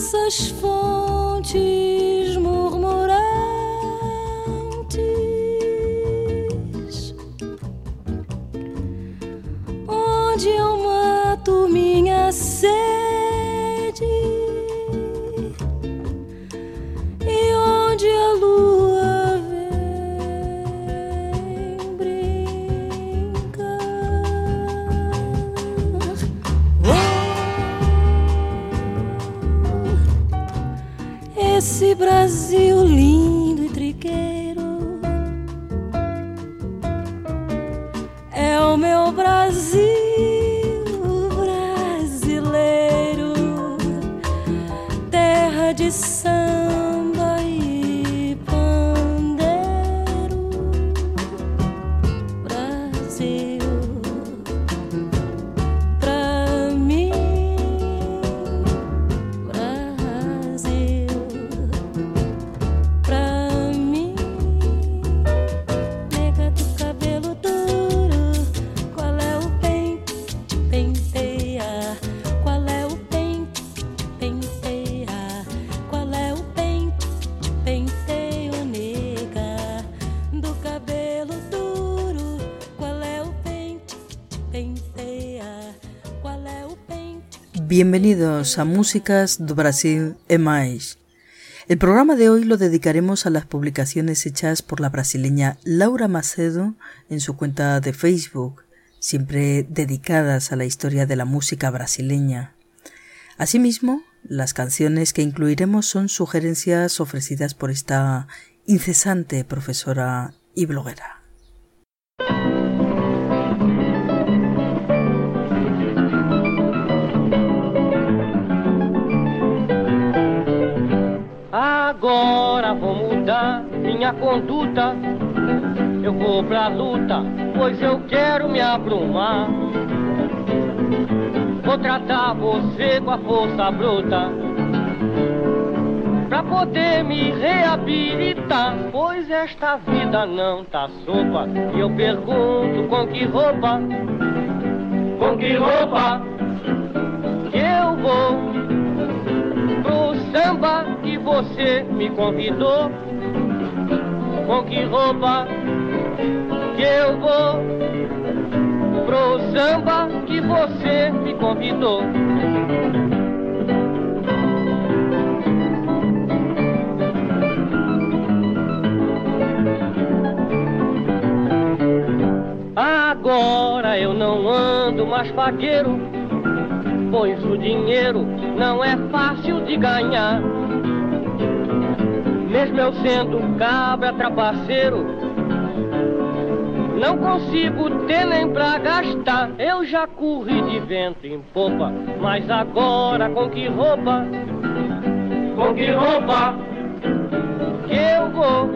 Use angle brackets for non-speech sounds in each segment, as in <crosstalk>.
dessas fontes Bienvenidos a Músicas do Brasil e Mais. El programa de hoy lo dedicaremos a las publicaciones hechas por la brasileña Laura Macedo en su cuenta de Facebook, siempre dedicadas a la historia de la música brasileña. Asimismo, las canciones que incluiremos son sugerencias ofrecidas por esta incesante profesora y bloguera. Agora vou mudar minha conduta. Eu vou pra luta, pois eu quero me abrumar. Vou tratar você com a força bruta. Pra poder me reabilitar, pois esta vida não tá sopa. E eu pergunto com que roupa, com que roupa eu vou samba que você me convidou. Com que roupa que eu vou pro samba que você me convidou? Agora eu não ando mais fagueiro, pois o dinheiro não é fácil de ganhar. Mesmo eu sendo cabra trapaceiro, não consigo ter nem pra gastar. Eu já corri de vento em popa, mas agora com que roupa? Com que roupa que eu vou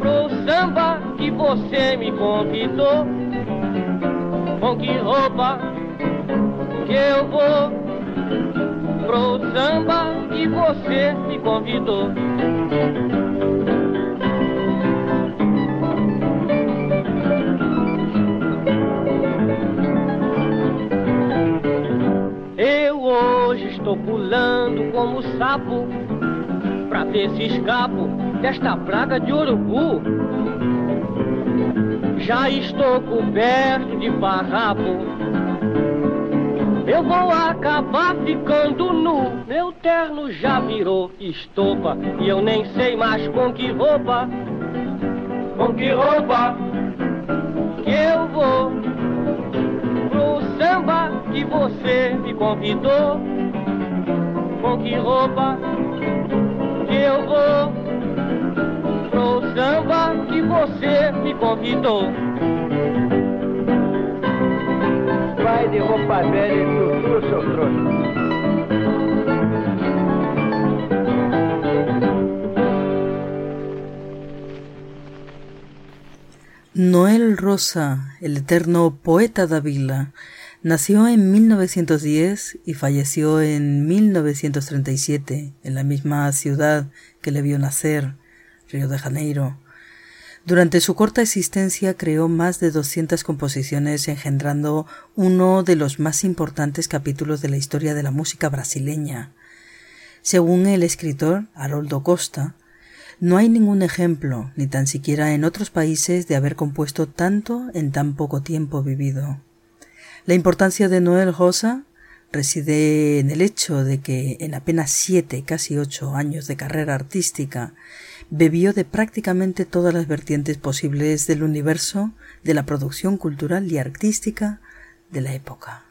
pro samba que você me convidou? Com que roupa que eu vou? Pro samba que você me convidou. Eu hoje estou pulando como sapo pra ver se escapo desta praga de urubu. Já estou coberto de farrapo eu vou acabar ficando nu. Meu terno já virou estopa e eu nem sei mais com que roupa. Com que roupa que eu vou pro samba que você me convidou. Com que roupa que eu vou pro samba que você me convidou. Noel Rosa, el eterno poeta Davila, nació en 1910 y falleció en 1937 en la misma ciudad que le vio nacer, Río de Janeiro. Durante su corta existencia creó más de 200 composiciones engendrando uno de los más importantes capítulos de la historia de la música brasileña. Según el escritor Haroldo Costa, no hay ningún ejemplo, ni tan siquiera en otros países, de haber compuesto tanto en tan poco tiempo vivido. La importancia de Noel Rosa reside en el hecho de que en apenas siete, casi ocho años de carrera artística, bebió de prácticamente todas las vertientes posibles del universo de la producción cultural y artística de la época.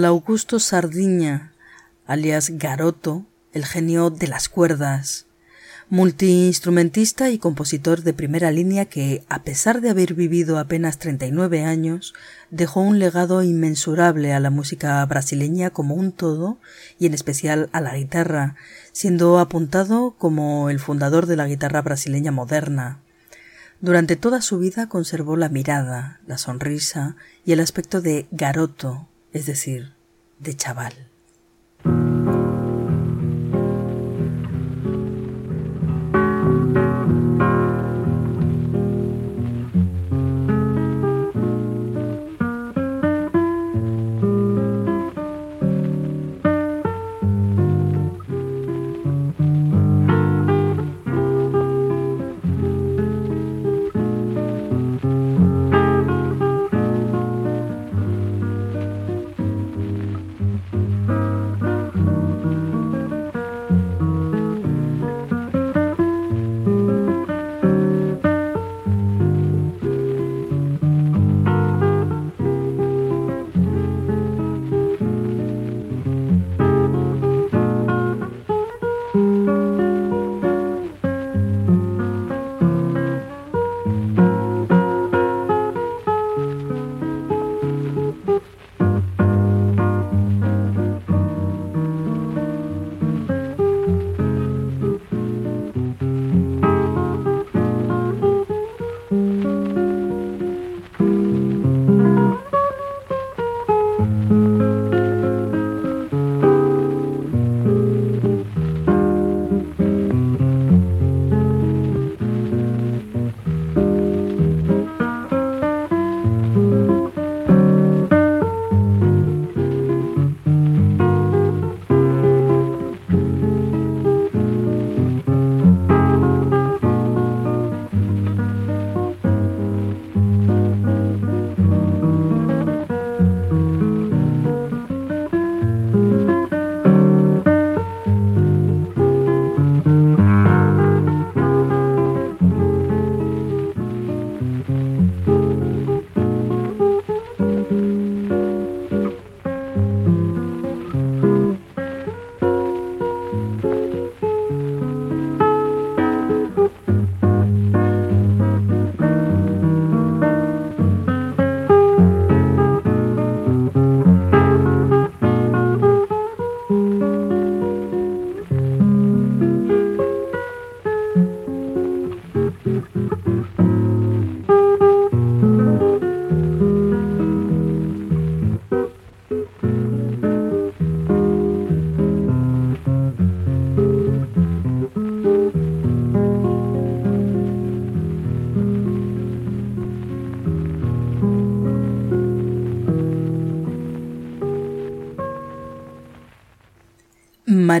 Aníbal Augusto Sardiña, alias Garoto, el genio de las cuerdas, multiinstrumentista y compositor de primera línea que, a pesar de haber vivido apenas 39 años, dejó un legado inmensurable a la música brasileña como un todo y en especial a la guitarra, siendo apuntado como el fundador de la guitarra brasileña moderna. Durante toda su vida conservó la mirada, la sonrisa y el aspecto de garoto, es decir, de chaval.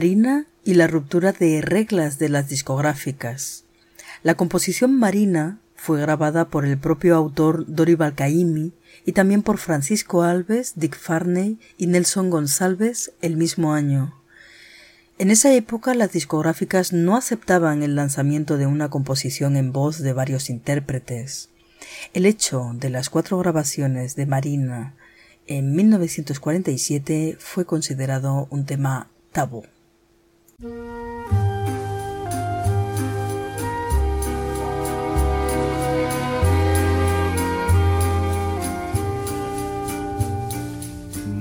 Marina y la ruptura de reglas de las discográficas. La composición Marina fue grabada por el propio autor Dori Balcaimi y también por Francisco Alves, Dick Farney y Nelson González el mismo año. En esa época las discográficas no aceptaban el lanzamiento de una composición en voz de varios intérpretes. El hecho de las cuatro grabaciones de Marina en 1947 fue considerado un tema tabú.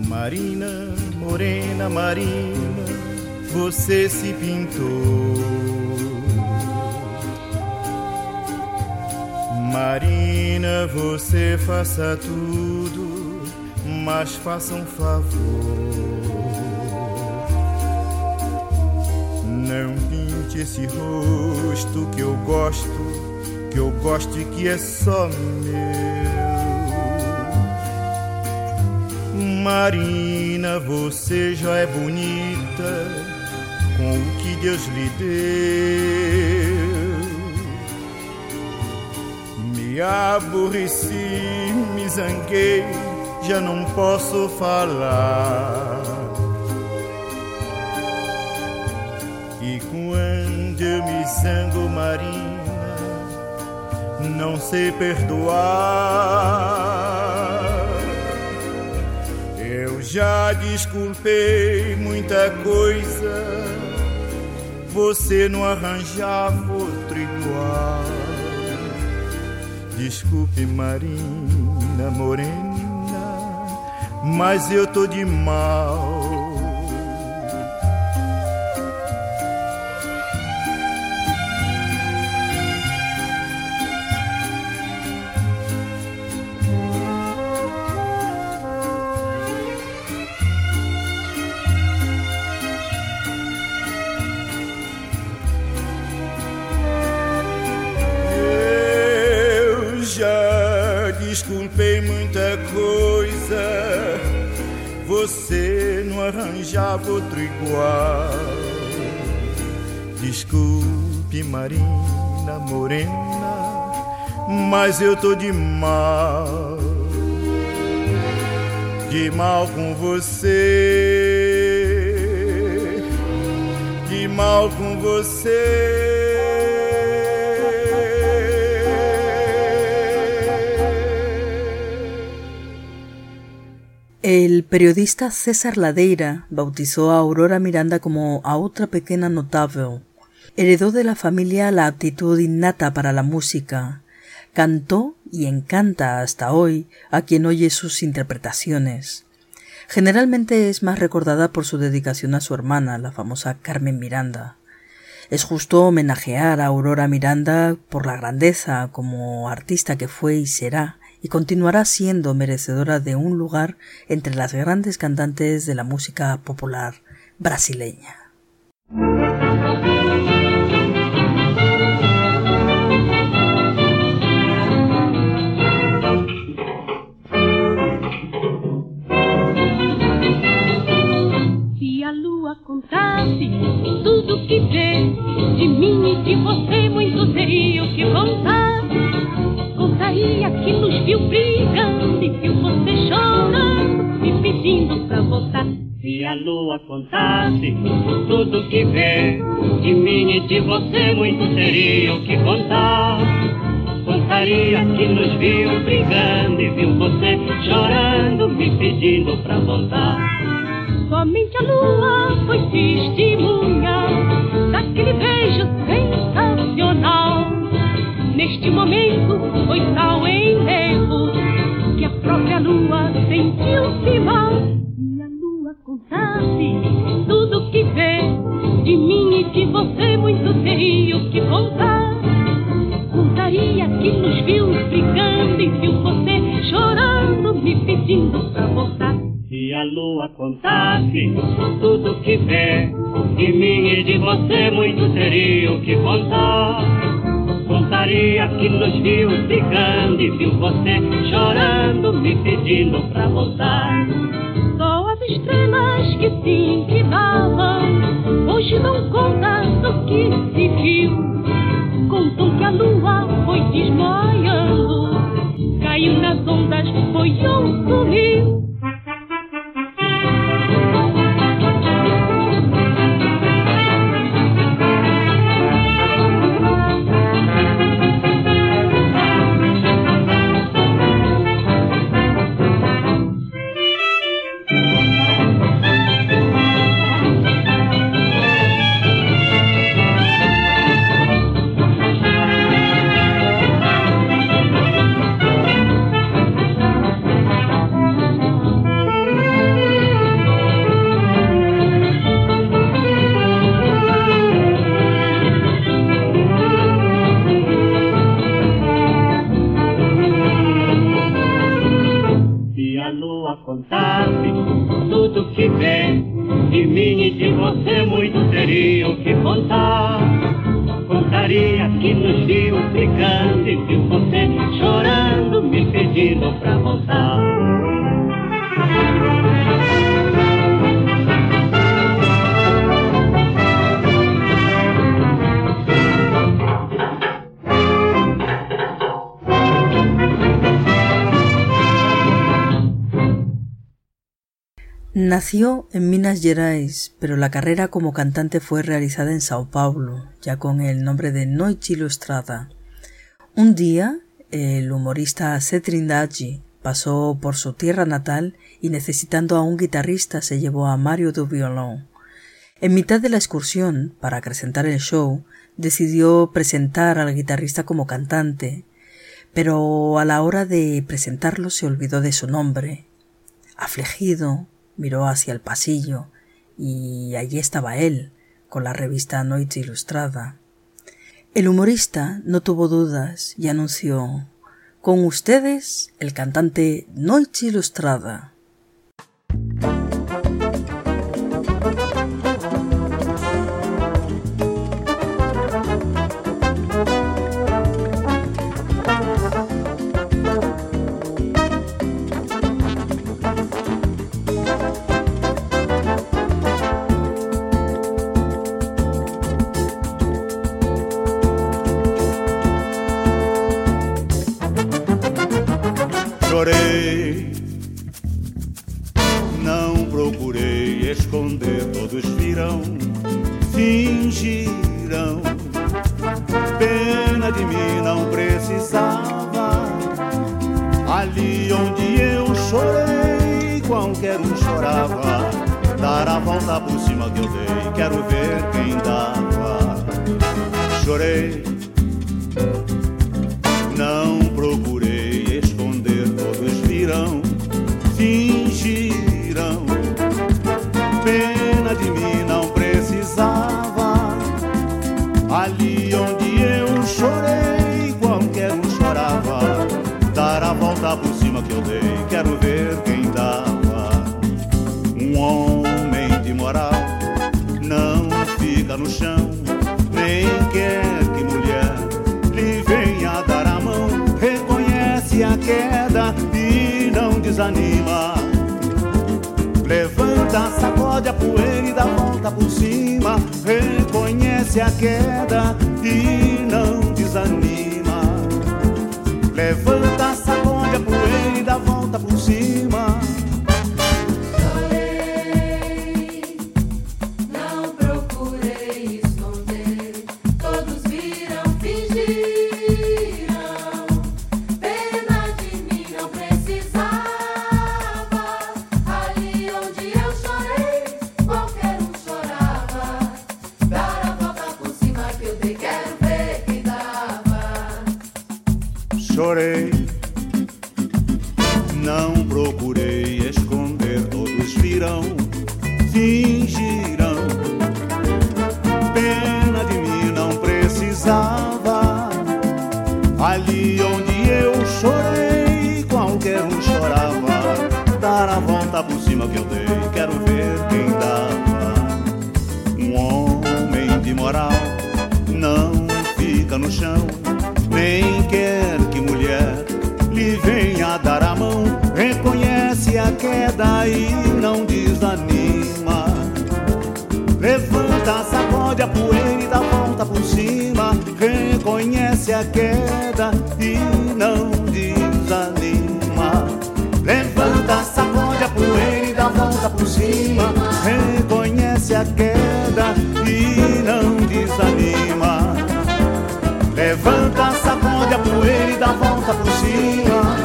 Marina, morena Marina, você se pintou. Marina, você faça tudo, mas faça um favor. Não pinte esse rosto que eu gosto, que eu gosto e que é só meu. Marina, você já é bonita com o que Deus lhe deu. Me aborreci, me zanguei, já não posso falar. Zango, Marina, não sei perdoar. Eu já desculpei muita coisa, você não arranjava outro igual. Desculpe, Marina Morena, mas eu tô de mal. Morena, mas eu tô de mal, de mal com você, de mal com você. El periodista César Ladeira bautizó a Aurora Miranda como a otra pequeña notable. Heredó de la familia la aptitud innata para la música. Cantó y encanta hasta hoy a quien oye sus interpretaciones. Generalmente es más recordada por su dedicación a su hermana, la famosa Carmen Miranda. Es justo homenajear a Aurora Miranda por la grandeza como artista que fue y será, y continuará siendo merecedora de un lugar entre las grandes cantantes de la música popular brasileña. Contasse tudo que vê de mim e de você, muito seria o que contar. Contaria que nos viu brigando e viu você chorando, me pedindo pra voltar. Se a lua contasse tudo que vê de mim e de você, muito seria o que contar. Contaria que nos viu brigando e viu você chorando, me pedindo pra voltar. Somente a lua foi testemunha daquele beijo sensacional. Neste momento foi tal enlevo que a própria lua sentiu-se mal. E a lua contasse tudo que vê de mim e de você, muito teria o que contar. Contaria que nos viu brigando e viu você chorando, me pedindo a lua contasse tudo que vê de mim e de você, muito teria o que contar. Contaria que nos viu brigando e viu você chorando, me pedindo pra voltar. Só as estrelas que se davam, hoje não conta do que se viu. Contam que a lua foi desmaiando, caiu nas ondas, foi um sumiu. Nació en Minas Gerais, pero la carrera como cantante fue realizada en Sao Paulo, ya con el nombre de Noite Ilustrada. Un día, el humorista Setrindaji pasó por su tierra natal y necesitando a un guitarrista se llevó a Mario du Violon. En mitad de la excursión, para acrecentar el show, decidió presentar al guitarrista como cantante, pero a la hora de presentarlo se olvidó de su nombre. Afligido, miró hacia el pasillo y allí estaba él, con la revista Noite Ilustrada. El humorista no tuvo dudas y anunció Con ustedes el cantante Noite Ilustrada. por cima que eu dei. Quero ver quem dá. Desanima. Levanta, sacode a poeira e dá volta por cima. Reconhece a queda e não desanima. Levanta, dá volta por cima. Reconhece a queda e não desanima. Levanta, sacode a poeira e dá volta por cima.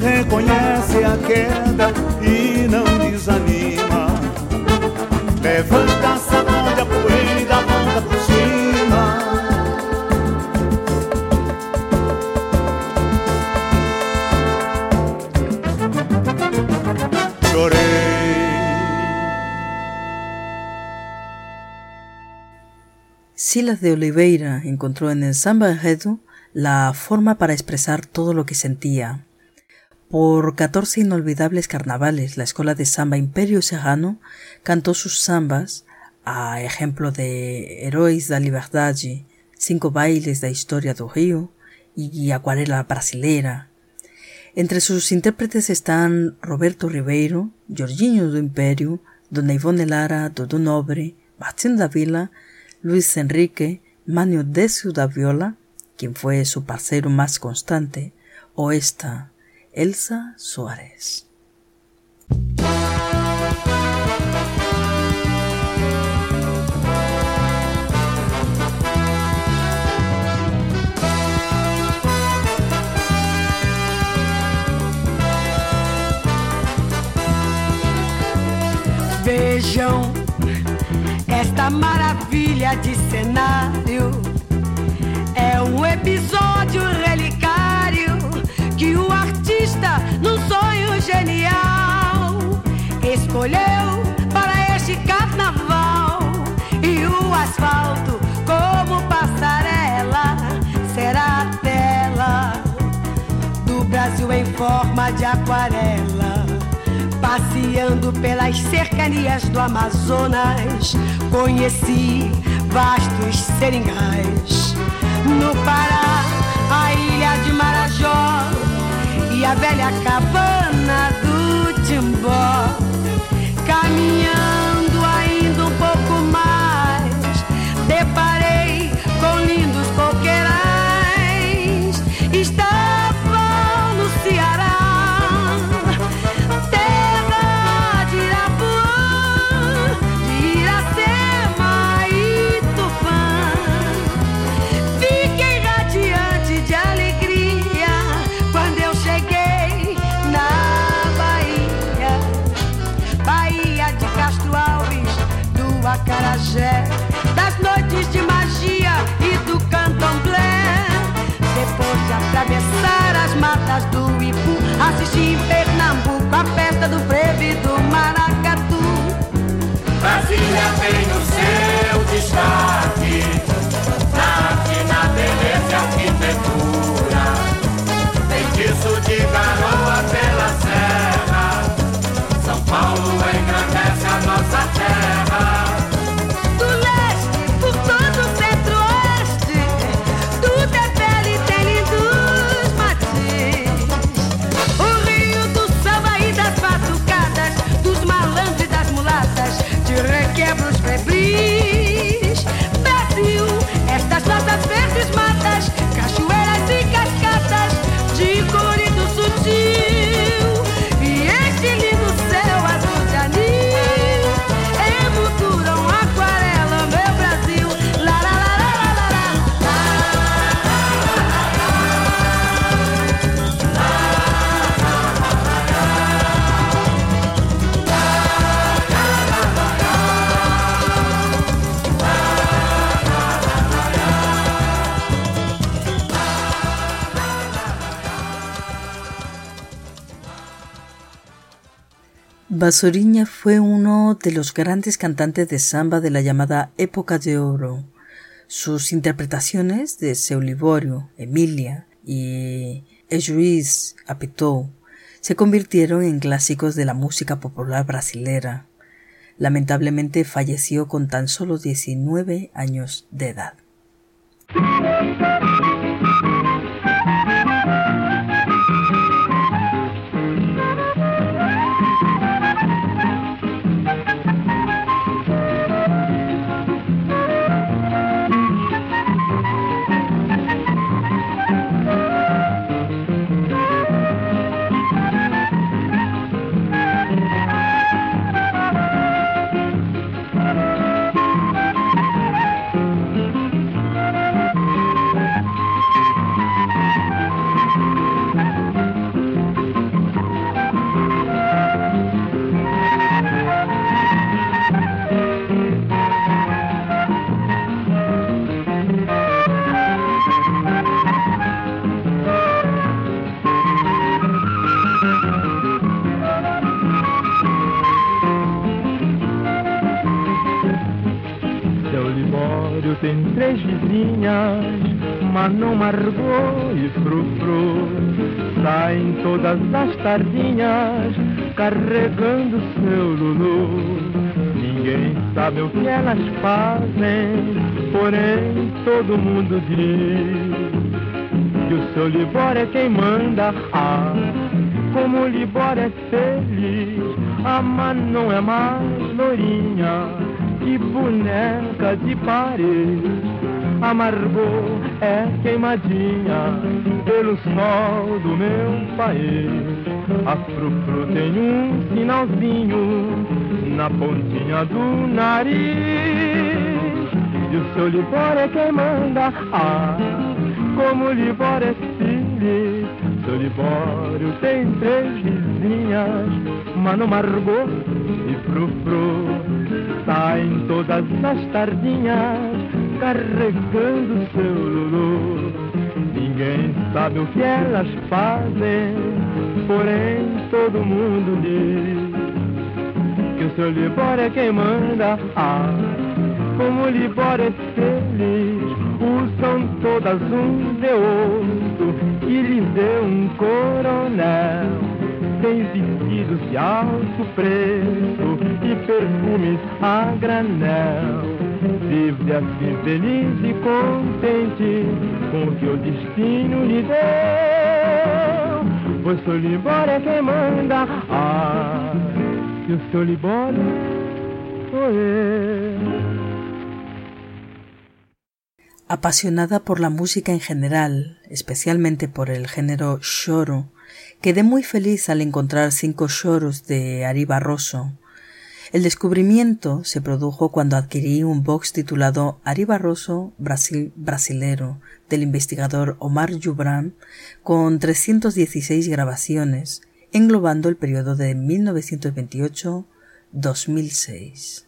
Reconhece a queda e não Silas de Oliveira encontró en el samba enredo la forma para expresar todo lo que sentía. Por 14 inolvidables carnavales, la escuela de samba Imperio Serrano cantó sus sambas, a ejemplo de Heróis da Liberdade, Cinco Bailes da Historia do Rio y Acuarela Brasileira. Entre sus intérpretes están Roberto Ribeiro, Jorginho do Império, Dona Ivone Lara, Dudu Nobre, Martín da Vila, Luis Enrique, Manio Decio da Viola, quien fue su parcero más constante, o esta, Elsa Suárez. Vejam cenário. É um episódio relicário que o artista, num sonho genial, escolheu para este carnaval. E o asfalto, como passarela, será a tela do Brasil em forma de aquarela. Passeando pelas cercanias do Amazonas, conheci vastos seringais. No Pará, a ilha de Marajó e a velha cabana do Timbó. Caminhando do Ipu, assisti em Pernambuco a festa do frevo e do maracatu. Brasília tem o seu destaque na arte, na beleza e arquitetura. Feitiço de garoa pela serra. São Paulo engrandece a nossa terra. Basoriña fue uno de los grandes cantantes de samba de la llamada época de oro. Sus interpretaciones de Seu Liborio, Emilia y Ejuiz Apitou se convirtieron en clásicos de la música popular brasilera. Lamentablemente falleció con tan solo 19 años de edad. Tem três vizinhas, Manon, Margot e Frufru. Saem todas as tardinhas, carregando seu Lulu. Ninguém sabe o que elas fazem, porém todo mundo diz que o seu Libório é quem manda. Ah, como o Libório é feliz, a Manon é mais lourinha e boneca de parede. A Margot é queimadinha pelo sol do meu país. A Frufru tem um sinalzinho na pontinha do nariz. E o seu Libório é quem manda. Ah, como o Libório é feliz. Seu Libório tem três vizinhas, Mano Margot e Frufru. Saem todas as tardinhas, carregando seu Lulu. Ninguém sabe o que elas fazem, porém todo mundo diz que o seu Libório é quem manda. Ah, como o Libório é feliz, usam todas um de ouro e lhes deu um coronel. Tem vestidos de alto preço e perfumes a granel. Vive assim feliz e contente com o que o destino lhe deu. Pois seu é quem manda. Ah, que o sou eu. Apasionada por la música en general, especialmente por el género choro, quedé muy feliz al encontrar cinco choros de Ari Barroso. El descubrimiento se produjo cuando adquirí un box titulado Ari Barroso Brasil Brasilero del investigador Omar Jubran con 316 grabaciones, englobando el periodo de 1928-2006.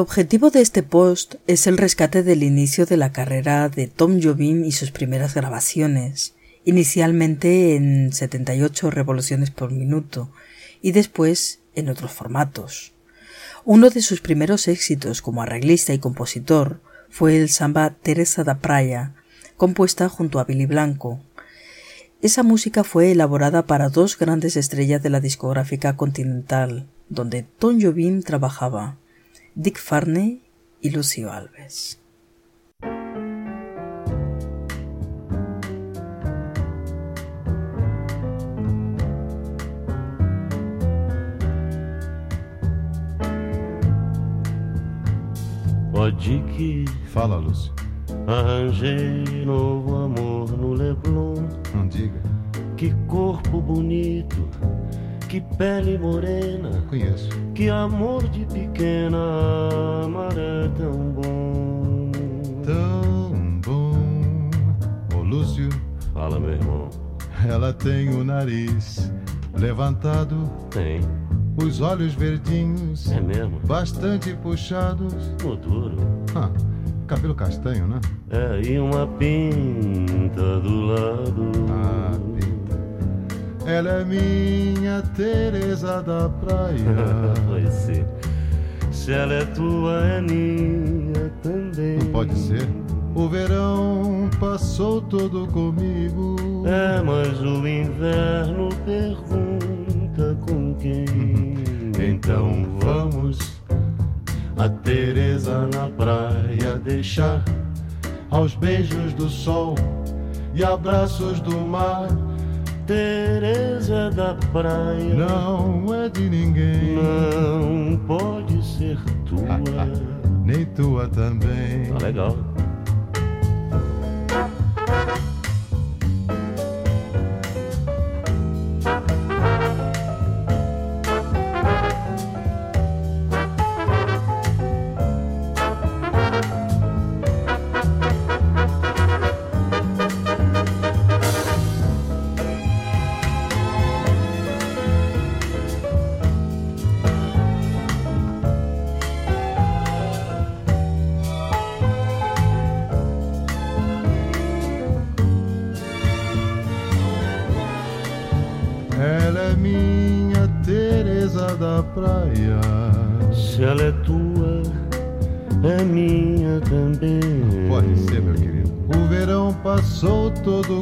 Objetivo de este post es el rescate del inicio de la carrera de Tom Jobim y sus primeras grabaciones, inicialmente en 78 revoluciones por minuto y después en otros formatos. Uno de sus primeros éxitos como arreglista y compositor fue el samba Teresa da Praia, compuesta junto a Billy Blanco. Esa música fue elaborada para dos grandes estrellas de la discográfica continental, donde Tom Jobim trabajaba. Dick Farney y Lucio Alves. Pode que Fala, Lúcio. arranjei novo amor no Leblon. Não diga. Que corpo bonito, que pele morena. Conheço. Que amor de pequena. Amar é tão bom. Tão bom. Ô Lúcio. Fala, meu irmão. Ela tem o nariz levantado. Tem. Os olhos verdinhos. É mesmo? Bastante puxados. O duro. Ah, cabelo castanho, né? É, e uma pinta do lado. Ah, pinta. Ela é minha Teresa da praia. <laughs> Pois sim. Se ela é tua, é minha também. Não pode ser. O verão passou todo comigo. É, mas o inverno pergunta com quem. Então vamos a Teresa na praia deixar aos beijos do sol e abraços do mar. Teresa da praia. Não é de ninguém. Não pode ser tua. Nem tua também. Tá legal. Todo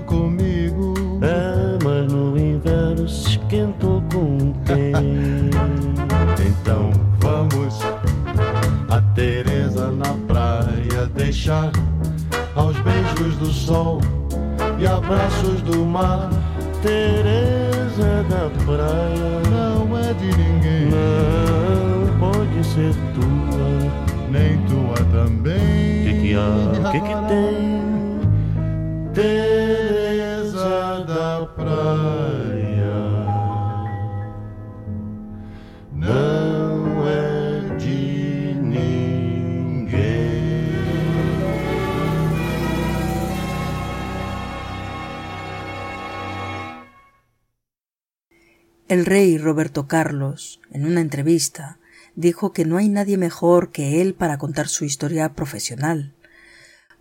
El rey Roberto Carlos, en una entrevista, dijo que no hay nadie mejor que él para contar su historia profesional.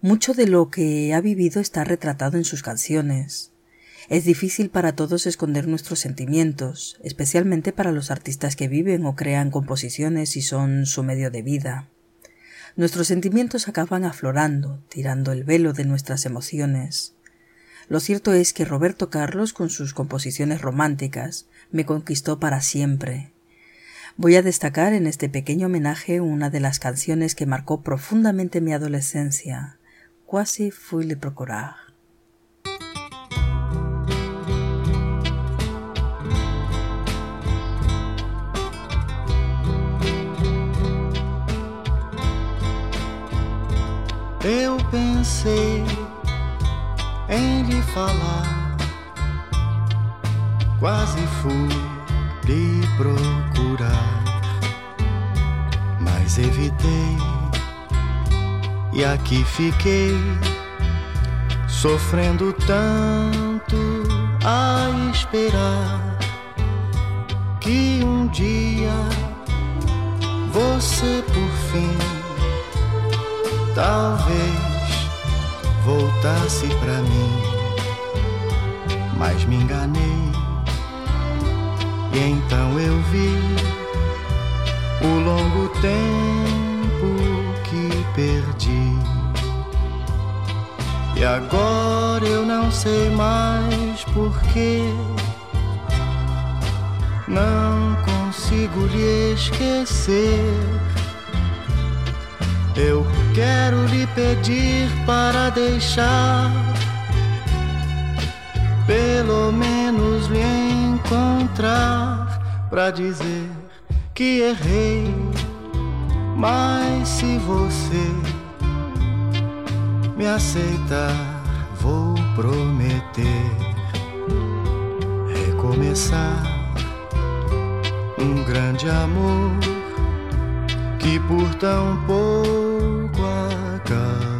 Mucho de lo que ha vivido está retratado en sus canciones. Es difícil para todos esconder nuestros sentimientos, especialmente para los artistas que viven o crean composiciones y son su medio de vida. Nuestros sentimientos acaban aflorando, tirando el velo de nuestras emociones. Lo cierto es que Roberto Carlos, con sus composiciones románticas, me conquistó para siempre. Voy a destacar en este pequeño homenaje una de las canciones que marcó profundamente mi adolescencia, Quasi fui le procurar. Em lhe falar, quase fui lhe procurar, mas evitei. E aqui fiquei sofrendo tanto a esperar que um dia você por fim talvez voltasse pra mim, mas me enganei e então eu vi o longo tempo que perdi. E agora eu não sei mais porquê. Não consigo lhe esquecer. Eu quero lhe pedir para deixar, pelo menos lhe encontrar, para dizer que errei. Mas se você me aceitar, vou prometer recomeçar um grande amor que por tão pouco acabou.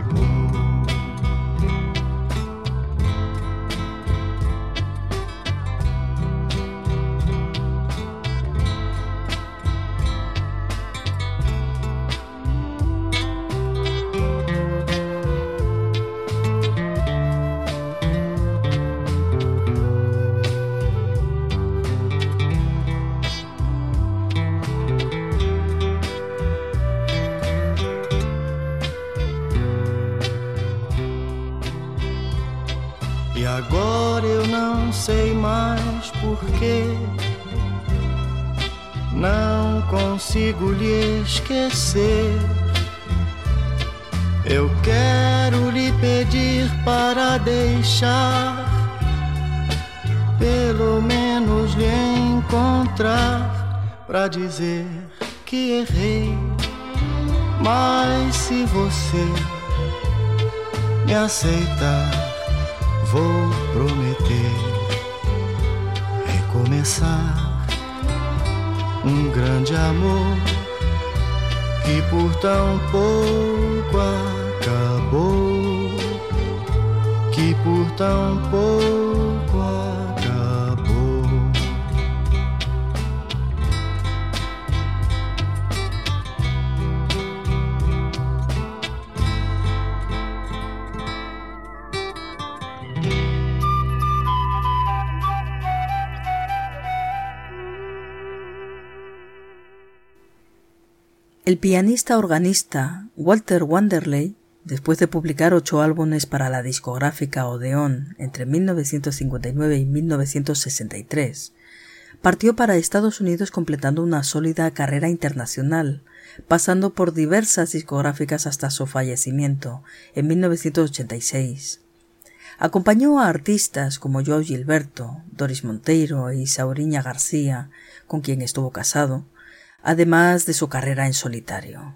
Consigo lhe esquecer. Eu quero lhe pedir para deixar, pelo menos lhe encontrar, para dizer que errei. Mas se você me aceitar, vou prometer recomeçar um grande amor que por tão pouco acabou, que por tão pouco El pianista organista Walter Wanderley, después de publicar ocho álbumes para la discográfica Odeon entre 1959 y 1963, partió para Estados Unidos completando una sólida carrera internacional, pasando por diversas discográficas hasta su fallecimiento en 1986. Acompañó a artistas como Joe Gilberto, Doris Monteiro y Sauriña García, con quien estuvo casado, además de su carrera en solitario.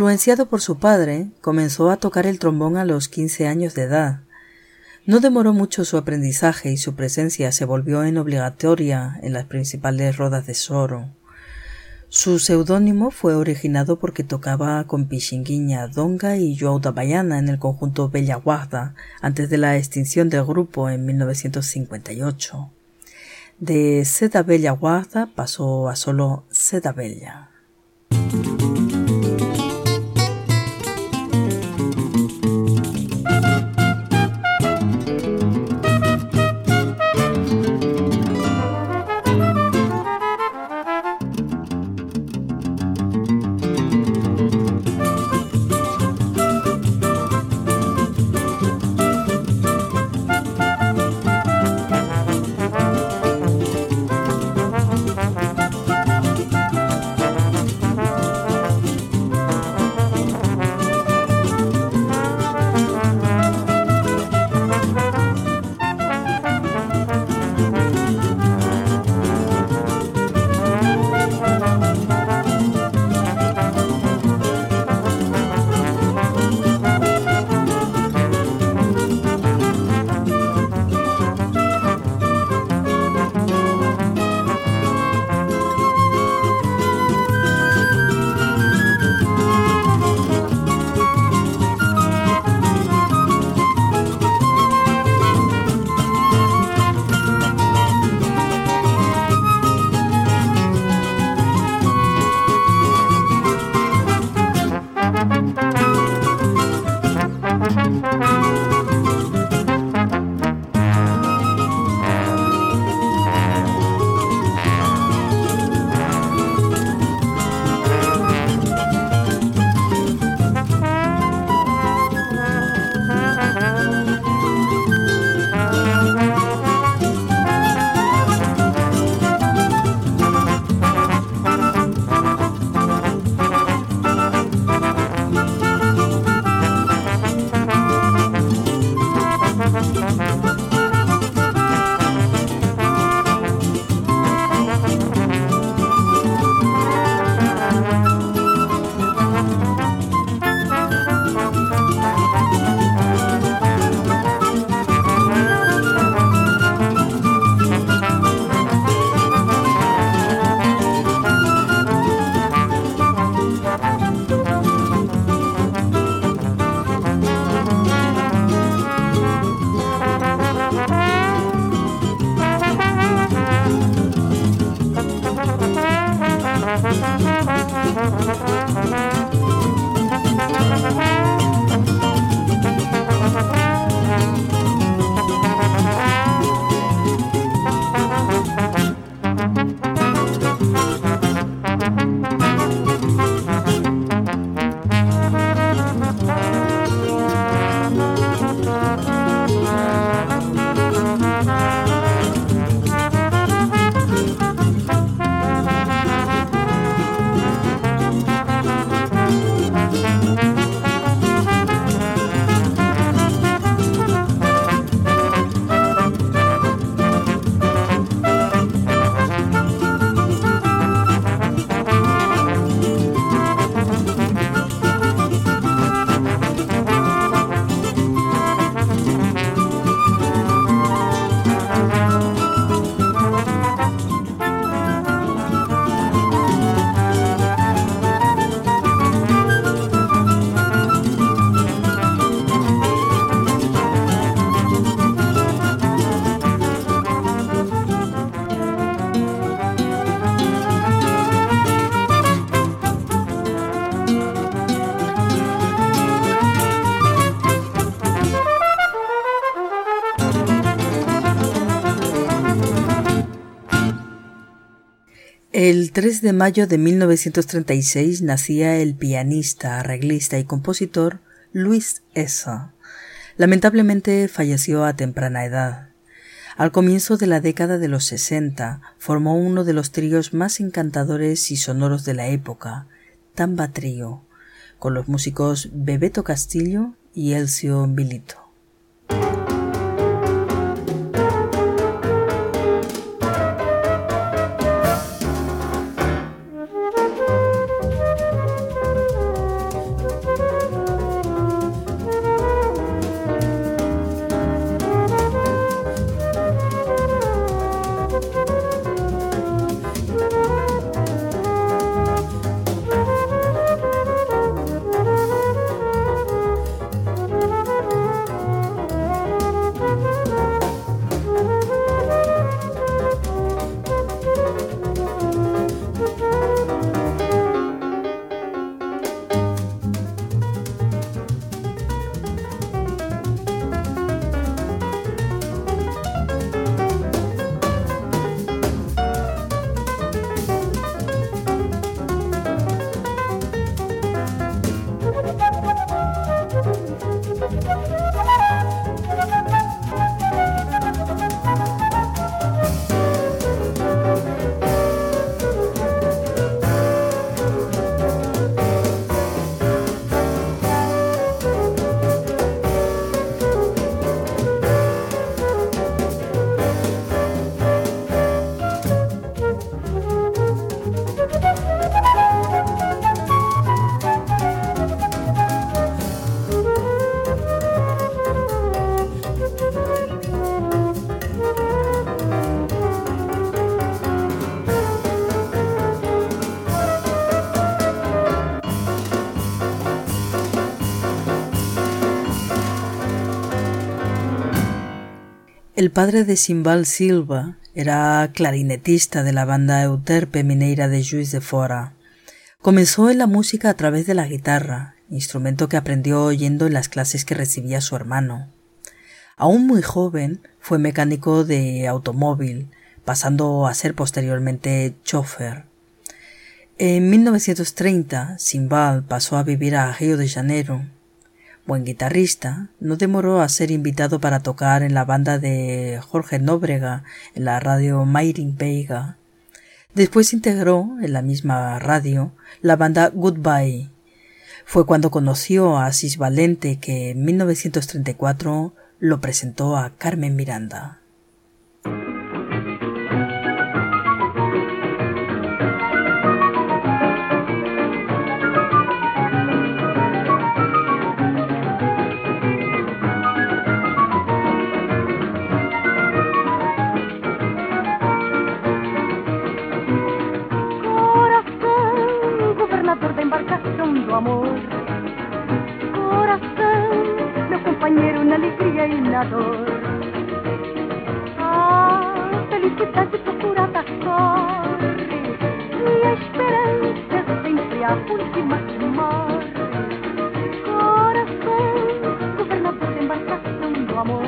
Influenciado por su padre, comenzó a tocar el trombón a los 15 años de edad. No demoró mucho su aprendizaje y su presencia se volvió en obligatoria en las principales rodas de soro. Su seudónimo fue originado porque tocaba con Pichinguinha Donga y Joao da Baiana en el conjunto Bella Guarda antes de la extinción del grupo en 1958. De Seda Bella Guarda pasó a solo Seda Bella. El 3 de mayo de 1936 nacía el pianista, arreglista y compositor Luis Essa. Lamentablemente falleció a temprana edad. Al comienzo de la década de los 60 formó uno de los tríos más encantadores y sonoros de la época, Tamba Trío, con los músicos Bebeto Castillo y Elcio Bilito. El padre de Simbal Silva era clarinetista de la banda Euterpe Mineira de Juiz de Fora. Comenzó en la música a través de la guitarra, instrumento que aprendió oyendo en las clases que recibía su hermano. Aún muy joven, fue mecánico de automóvil, pasando a ser posteriormente chofer. En 1930, Simbal pasó a vivir a Río de Janeiro. Buen guitarrista, no demoró a ser invitado para tocar en la banda de Jorge Nóbrega en la radio Mayrin Veiga. Después integró, en la misma radio, la banda Goodbye. Fue cuando conoció a Asís Valente que en 1934 lo presentó a Carmen Miranda. Alegria e na dor. A felicidade procurada corre e a esperança sempre a última que morre. Coração, governador da embarcação do amor.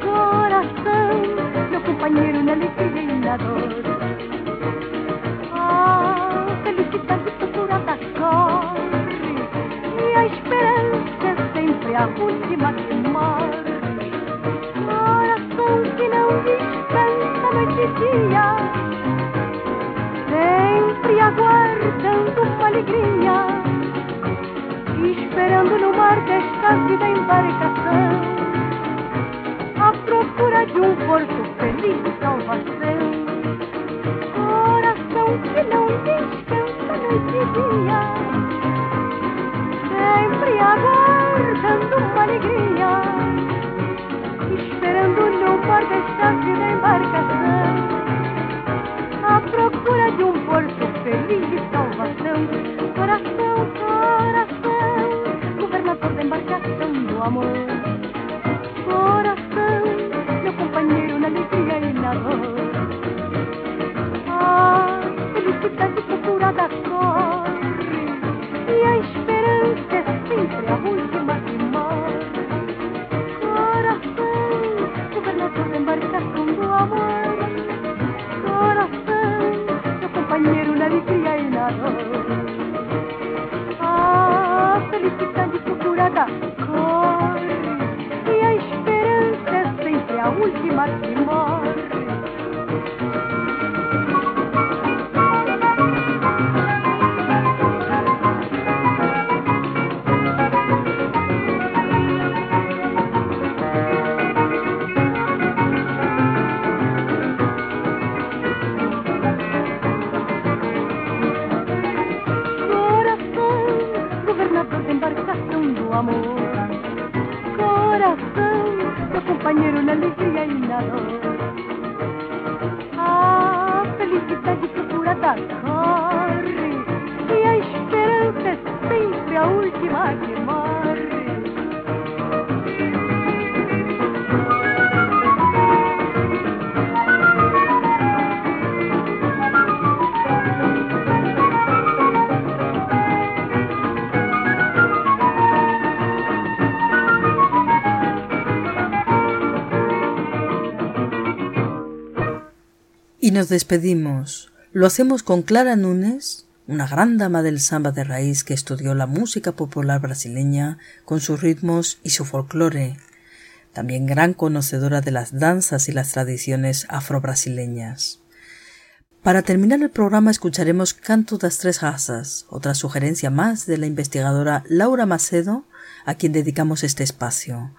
Coração, meu companheiro na alegria dor. Felicidade procurada corre E a esperança sempre a última que dia Sempre aguardando uma alegria Esperando no mar desta vida embarcação À procura de um porto feliz de salvação. Coração que não descansa noite e dia, sempre aguardando uma alegria, esperando no mar desta vida embarcação, Dichita, dictătura ta care E ai speranță să-i pe ultima Nos despedimos. Lo hacemos con Clara Núñez, una gran dama del samba de raíz que estudió la música popular brasileña con sus ritmos y su folclore, también gran conocedora de las danzas y las tradiciones afrobrasileñas. Para terminar el programa escucharemos Canto das Tres Razas, otra sugerencia más de la investigadora Laura Macedo, a quien dedicamos este espacio.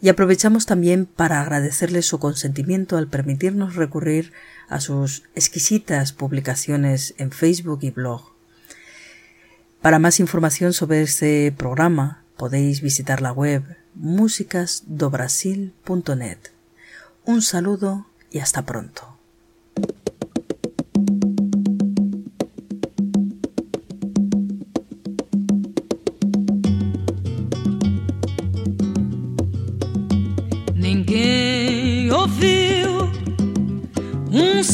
Y aprovechamos también para agradecerle su consentimiento al permitirnos recurrir a sus exquisitas publicaciones en Facebook y blog. Para más información sobre este programa podéis visitar la web musicasdobrasil.net. Un saludo y hasta pronto.